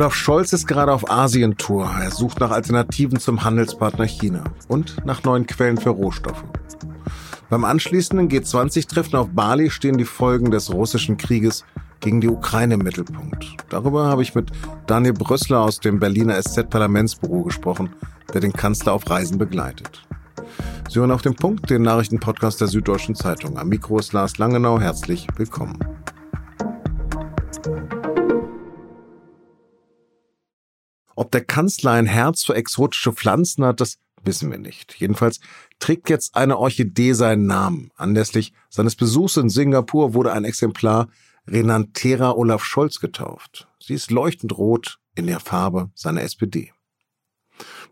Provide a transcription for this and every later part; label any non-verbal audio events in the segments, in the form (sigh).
Olaf Scholz ist gerade auf Asientour. Er sucht nach Alternativen zum Handelspartner China und nach neuen Quellen für Rohstoffe. Beim anschließenden G20-Treffen auf Bali stehen die Folgen des russischen Krieges gegen die Ukraine im Mittelpunkt. Darüber habe ich mit Daniel Brössler aus dem Berliner SZ-Parlamentsbüro gesprochen, der den Kanzler auf Reisen begleitet. Sie hören auf den Punkt, den Nachrichtenpodcast der Süddeutschen Zeitung. Am Mikro ist Lars Langenau. Herzlich willkommen. Ob der Kanzler ein Herz für exotische Pflanzen hat, das wissen wir nicht. Jedenfalls trägt jetzt eine Orchidee seinen Namen. Anlässlich seines Besuchs in Singapur wurde ein Exemplar Renantera Olaf Scholz getauft. Sie ist leuchtend rot in der Farbe seiner SPD.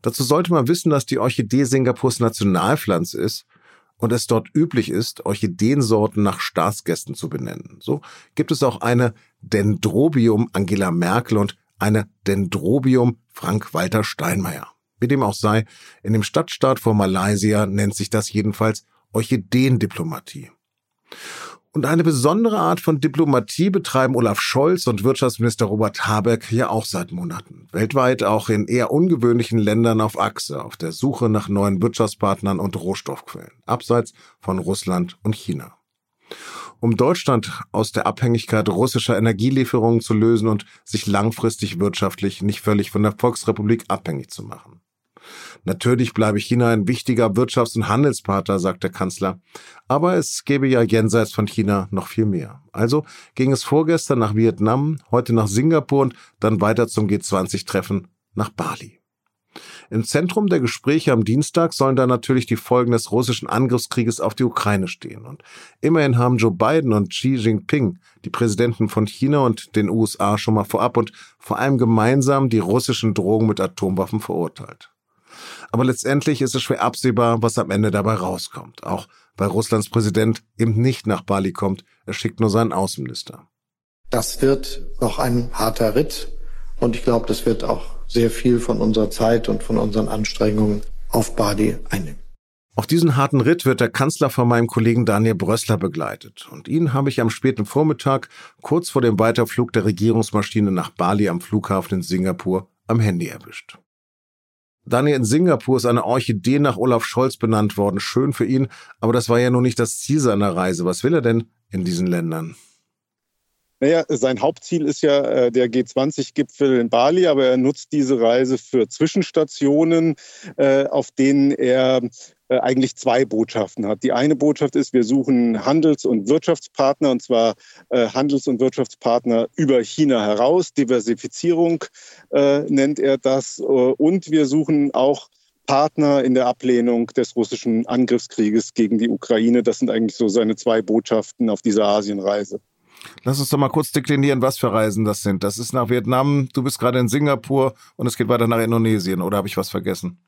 Dazu sollte man wissen, dass die Orchidee Singapurs Nationalpflanze ist und es dort üblich ist, Orchideensorten nach Staatsgästen zu benennen. So gibt es auch eine Dendrobium Angela Merkel und eine Dendrobium Frank-Walter Steinmeier. Wie dem auch sei, in dem Stadtstaat vor Malaysia nennt sich das jedenfalls Orchideendiplomatie. Und eine besondere Art von Diplomatie betreiben Olaf Scholz und Wirtschaftsminister Robert Habeck ja auch seit Monaten. Weltweit auch in eher ungewöhnlichen Ländern auf Achse, auf der Suche nach neuen Wirtschaftspartnern und Rohstoffquellen, abseits von Russland und China um Deutschland aus der Abhängigkeit russischer Energielieferungen zu lösen und sich langfristig wirtschaftlich nicht völlig von der Volksrepublik abhängig zu machen. Natürlich bleibe China ein wichtiger Wirtschafts- und Handelspartner, sagt der Kanzler. Aber es gäbe ja jenseits von China noch viel mehr. Also ging es vorgestern nach Vietnam, heute nach Singapur und dann weiter zum G20-Treffen nach Bali. Im Zentrum der Gespräche am Dienstag sollen da natürlich die Folgen des russischen Angriffskrieges auf die Ukraine stehen. Und immerhin haben Joe Biden und Xi Jinping, die Präsidenten von China und den USA, schon mal vorab und vor allem gemeinsam die russischen Drohungen mit Atomwaffen verurteilt. Aber letztendlich ist es schwer absehbar, was am Ende dabei rauskommt. Auch weil Russlands Präsident eben nicht nach Bali kommt. Er schickt nur seinen Außenminister. Das wird noch ein harter Ritt. Und ich glaube, das wird auch sehr viel von unserer Zeit und von unseren Anstrengungen auf Bali einnehmen. Auf diesen harten Ritt wird der Kanzler von meinem Kollegen Daniel Brössler begleitet. Und ihn habe ich am späten Vormittag, kurz vor dem Weiterflug der Regierungsmaschine nach Bali am Flughafen in Singapur, am Handy erwischt. Daniel, in Singapur ist eine Orchidee nach Olaf Scholz benannt worden. Schön für ihn, aber das war ja nun nicht das Ziel seiner Reise. Was will er denn in diesen Ländern? Naja, sein Hauptziel ist ja äh, der G20-Gipfel in Bali, aber er nutzt diese Reise für Zwischenstationen, äh, auf denen er äh, eigentlich zwei Botschaften hat. Die eine Botschaft ist, wir suchen Handels- und Wirtschaftspartner, und zwar äh, Handels- und Wirtschaftspartner über China heraus. Diversifizierung äh, nennt er das. Und wir suchen auch Partner in der Ablehnung des russischen Angriffskrieges gegen die Ukraine. Das sind eigentlich so seine zwei Botschaften auf dieser Asienreise. Lass uns doch mal kurz deklinieren, was für Reisen das sind. Das ist nach Vietnam, du bist gerade in Singapur und es geht weiter nach Indonesien, oder habe ich was vergessen?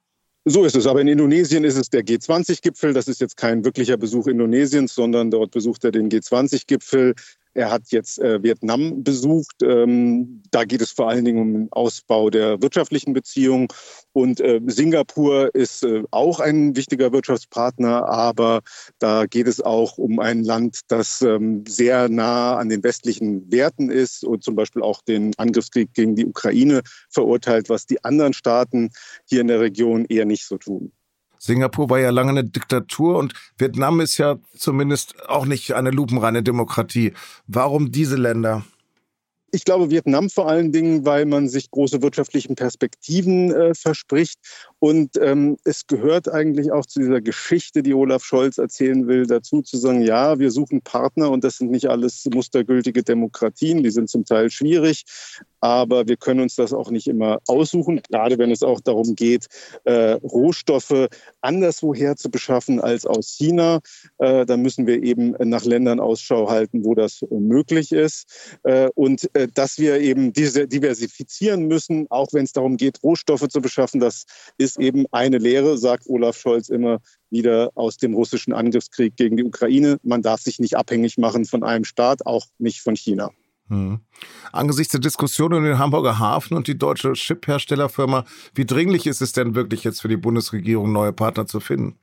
So ist es. Aber in Indonesien ist es der G20-Gipfel. Das ist jetzt kein wirklicher Besuch Indonesiens, sondern dort besucht er den G20-Gipfel. Er hat jetzt äh, Vietnam besucht. Ähm, da geht es vor allen Dingen um den Ausbau der wirtschaftlichen Beziehungen. Und äh, Singapur ist äh, auch ein wichtiger Wirtschaftspartner, aber da geht es auch um ein Land, das ähm, sehr nah an den westlichen Werten ist und zum Beispiel auch den Angriffskrieg gegen die Ukraine verurteilt, was die anderen Staaten hier in der Region eher nicht so tun. Singapur war ja lange eine Diktatur und Vietnam ist ja zumindest auch nicht eine lupenreine Demokratie. Warum diese Länder? Ich glaube Vietnam vor allen Dingen, weil man sich große wirtschaftliche Perspektiven äh, verspricht. Und ähm, es gehört eigentlich auch zu dieser Geschichte, die Olaf Scholz erzählen will, dazu zu sagen, ja, wir suchen Partner und das sind nicht alles mustergültige Demokratien, die sind zum Teil schwierig, aber wir können uns das auch nicht immer aussuchen, gerade wenn es auch darum geht, äh, Rohstoffe anderswoher zu beschaffen als aus China. Äh, da müssen wir eben nach Ländern Ausschau halten, wo das möglich ist. Äh, und äh, dass wir eben diese diversifizieren müssen, auch wenn es darum geht, Rohstoffe zu beschaffen, das ist eben eine Lehre, sagt Olaf Scholz immer wieder aus dem russischen Angriffskrieg gegen die Ukraine. Man darf sich nicht abhängig machen von einem Staat, auch nicht von China. Hm. Angesichts der Diskussion um den Hamburger Hafen und die deutsche Chip-Herstellerfirma, wie dringlich ist es denn wirklich jetzt für die Bundesregierung, neue Partner zu finden?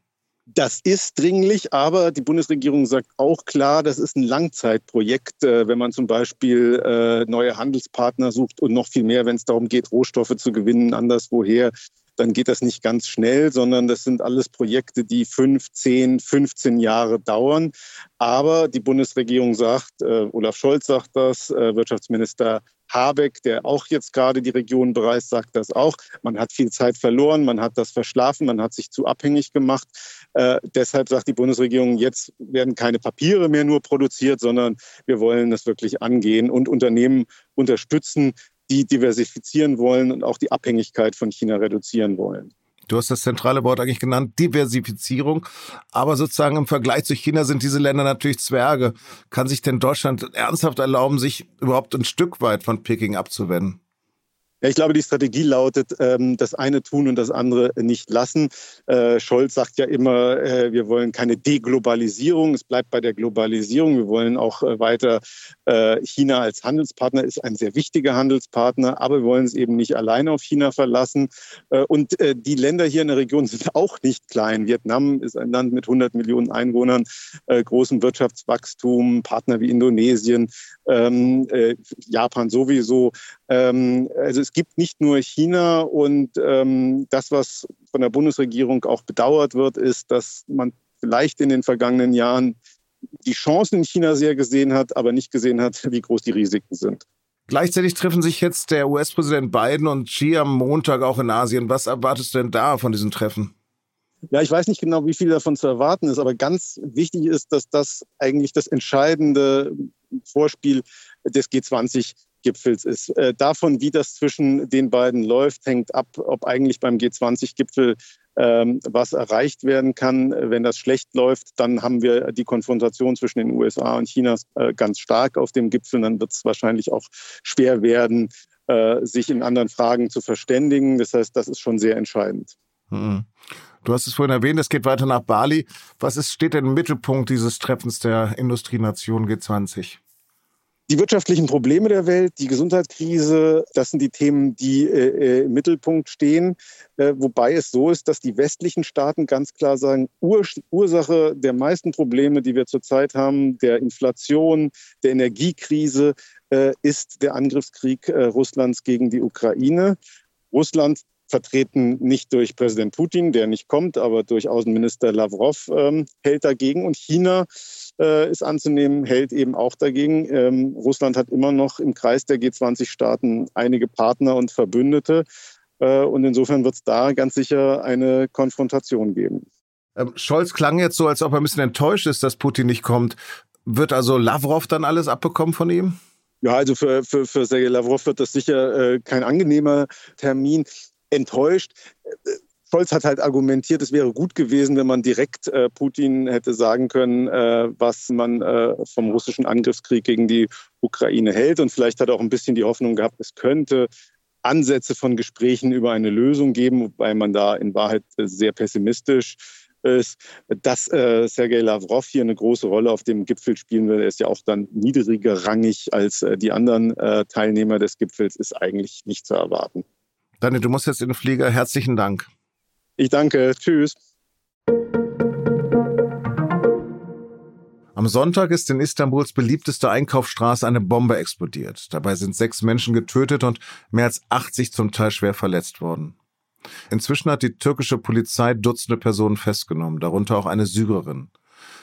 Das ist dringlich, aber die Bundesregierung sagt auch klar, das ist ein Langzeitprojekt, äh, wenn man zum Beispiel äh, neue Handelspartner sucht und noch viel mehr, wenn es darum geht, Rohstoffe zu gewinnen, anderswoher dann geht das nicht ganz schnell, sondern das sind alles Projekte, die fünf, zehn, 15 Jahre dauern. Aber die Bundesregierung sagt, äh, Olaf Scholz sagt das, äh, Wirtschaftsminister Habeck, der auch jetzt gerade die Region bereist, sagt das auch. Man hat viel Zeit verloren, man hat das verschlafen, man hat sich zu abhängig gemacht. Äh, deshalb sagt die Bundesregierung, jetzt werden keine Papiere mehr nur produziert, sondern wir wollen das wirklich angehen und Unternehmen unterstützen, die diversifizieren wollen und auch die Abhängigkeit von China reduzieren wollen. Du hast das zentrale Wort eigentlich genannt, Diversifizierung. Aber sozusagen im Vergleich zu China sind diese Länder natürlich Zwerge. Kann sich denn Deutschland ernsthaft erlauben, sich überhaupt ein Stück weit von Peking abzuwenden? Ja, ich glaube, die Strategie lautet, ähm, das eine tun und das andere nicht lassen. Äh, Scholz sagt ja immer, äh, wir wollen keine Deglobalisierung. Es bleibt bei der Globalisierung. Wir wollen auch äh, weiter China als Handelspartner ist ein sehr wichtiger Handelspartner, aber wir wollen es eben nicht alleine auf China verlassen. Und die Länder hier in der Region sind (laughs) auch nicht klein. Vietnam ist ein Land mit 100 Millionen Einwohnern, großem Wirtschaftswachstum, Partner wie Indonesien, ähm, Japan sowieso. Ähm, also es gibt nicht nur China und ähm, das, was von der Bundesregierung auch bedauert wird, ist, dass man vielleicht in den vergangenen Jahren die Chancen in China sehr gesehen hat, aber nicht gesehen hat, wie groß die Risiken sind. Gleichzeitig treffen sich jetzt der US-Präsident Biden und Xi am Montag auch in Asien. Was erwartest du denn da von diesen Treffen? Ja, ich weiß nicht genau, wie viel davon zu erwarten ist, aber ganz wichtig ist, dass das eigentlich das entscheidende Vorspiel des G20 Gipfels ist. Äh, davon, wie das zwischen den beiden läuft, hängt ab, ob eigentlich beim G20-Gipfel ähm, was erreicht werden kann. Wenn das schlecht läuft, dann haben wir die Konfrontation zwischen den USA und China äh, ganz stark auf dem Gipfel. Dann wird es wahrscheinlich auch schwer werden, äh, sich in anderen Fragen zu verständigen. Das heißt, das ist schon sehr entscheidend. Mhm. Du hast es vorhin erwähnt, es geht weiter nach Bali. Was ist, steht denn im Mittelpunkt dieses Treffens der Industrienation G20? Die wirtschaftlichen Probleme der Welt, die Gesundheitskrise, das sind die Themen, die äh, äh, im Mittelpunkt stehen. Äh, wobei es so ist, dass die westlichen Staaten ganz klar sagen, Ur Ursache der meisten Probleme, die wir zurzeit haben, der Inflation, der Energiekrise, äh, ist der Angriffskrieg äh, Russlands gegen die Ukraine. Russland vertreten nicht durch Präsident Putin, der nicht kommt, aber durch Außenminister Lavrov ähm, hält dagegen. Und China äh, ist anzunehmen, hält eben auch dagegen. Ähm, Russland hat immer noch im Kreis der G20-Staaten einige Partner und Verbündete. Äh, und insofern wird es da ganz sicher eine Konfrontation geben. Ähm, Scholz klang jetzt so, als ob er ein bisschen enttäuscht ist, dass Putin nicht kommt. Wird also Lavrov dann alles abbekommen von ihm? Ja, also für, für, für Sergei Lavrov wird das sicher äh, kein angenehmer Termin. Enttäuscht Scholz hat halt argumentiert, es wäre gut gewesen, wenn man direkt äh, Putin hätte sagen können, äh, was man äh, vom russischen Angriffskrieg gegen die Ukraine hält. Und vielleicht hat er auch ein bisschen die Hoffnung gehabt, es könnte Ansätze von Gesprächen über eine Lösung geben, wobei man da in Wahrheit äh, sehr pessimistisch ist, dass äh, Sergei Lavrov hier eine große Rolle auf dem Gipfel spielen will. Er ist ja auch dann niedriger rangig als äh, die anderen äh, Teilnehmer des Gipfels, ist eigentlich nicht zu erwarten. Daniel, du musst jetzt in den Flieger. Herzlichen Dank. Ich danke. Tschüss. Am Sonntag ist in Istanbuls beliebteste Einkaufsstraße eine Bombe explodiert. Dabei sind sechs Menschen getötet und mehr als 80 zum Teil schwer verletzt worden. Inzwischen hat die türkische Polizei Dutzende Personen festgenommen, darunter auch eine Syrerin.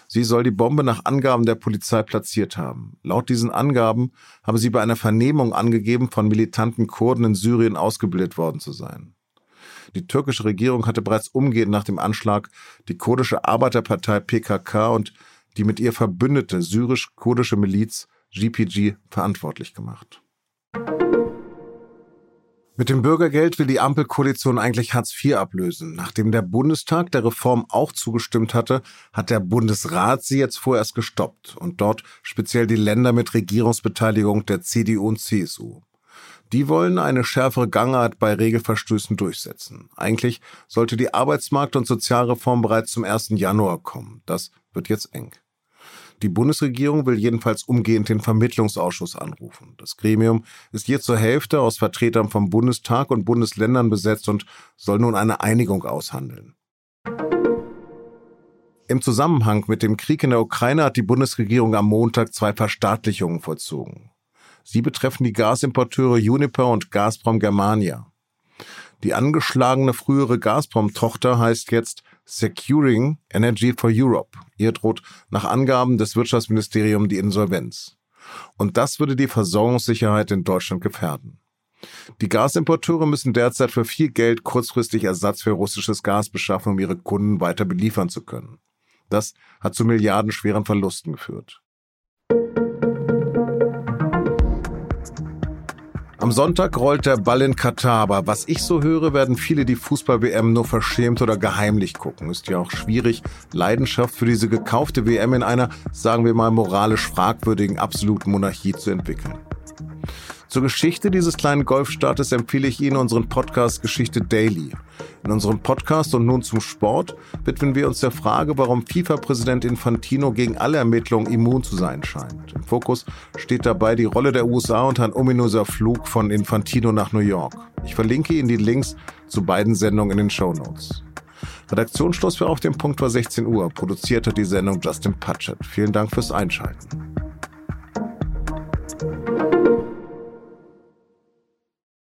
Sie soll die Bombe nach Angaben der Polizei platziert haben. Laut diesen Angaben habe sie bei einer Vernehmung angegeben, von militanten Kurden in Syrien ausgebildet worden zu sein. Die türkische Regierung hatte bereits umgehend nach dem Anschlag die kurdische Arbeiterpartei PKK und die mit ihr verbündete syrisch-kurdische Miliz GPG verantwortlich gemacht. Mit dem Bürgergeld will die Ampelkoalition eigentlich Hartz IV ablösen. Nachdem der Bundestag der Reform auch zugestimmt hatte, hat der Bundesrat sie jetzt vorerst gestoppt und dort speziell die Länder mit Regierungsbeteiligung der CDU und CSU. Die wollen eine schärfere Gangart bei Regelverstößen durchsetzen. Eigentlich sollte die Arbeitsmarkt- und Sozialreform bereits zum 1. Januar kommen. Das wird jetzt eng. Die Bundesregierung will jedenfalls umgehend den Vermittlungsausschuss anrufen. Das Gremium ist je zur Hälfte aus Vertretern vom Bundestag und Bundesländern besetzt und soll nun eine Einigung aushandeln. Im Zusammenhang mit dem Krieg in der Ukraine hat die Bundesregierung am Montag zwei Verstaatlichungen vollzogen. Sie betreffen die Gasimporteure Uniper und Gazprom Germania. Die angeschlagene frühere Gazprom-Tochter heißt jetzt Securing Energy for Europe. Ihr droht nach Angaben des Wirtschaftsministeriums die Insolvenz. Und das würde die Versorgungssicherheit in Deutschland gefährden. Die Gasimporteure müssen derzeit für viel Geld kurzfristig Ersatz für russisches Gas beschaffen, um ihre Kunden weiter beliefern zu können. Das hat zu milliardenschweren Verlusten geführt. Am Sonntag rollt der Ball in Katar, aber was ich so höre, werden viele die Fußball-WM nur verschämt oder geheimlich gucken. Ist ja auch schwierig, Leidenschaft für diese gekaufte WM in einer, sagen wir mal, moralisch fragwürdigen absoluten Monarchie zu entwickeln. Zur Geschichte dieses kleinen Golfstaates empfehle ich Ihnen unseren Podcast Geschichte Daily. In unserem Podcast und nun zum Sport widmen wir uns der Frage, warum FIFA-Präsident Infantino gegen alle Ermittlungen immun zu sein scheint. Im Fokus steht dabei die Rolle der USA und ein ominöser Flug von Infantino nach New York. Ich verlinke Ihnen die Links zu beiden Sendungen in den Show Notes. Redaktionsschluss für Auf dem Punkt war 16 Uhr. Produziert hat die Sendung Justin Patchett. Vielen Dank fürs Einschalten.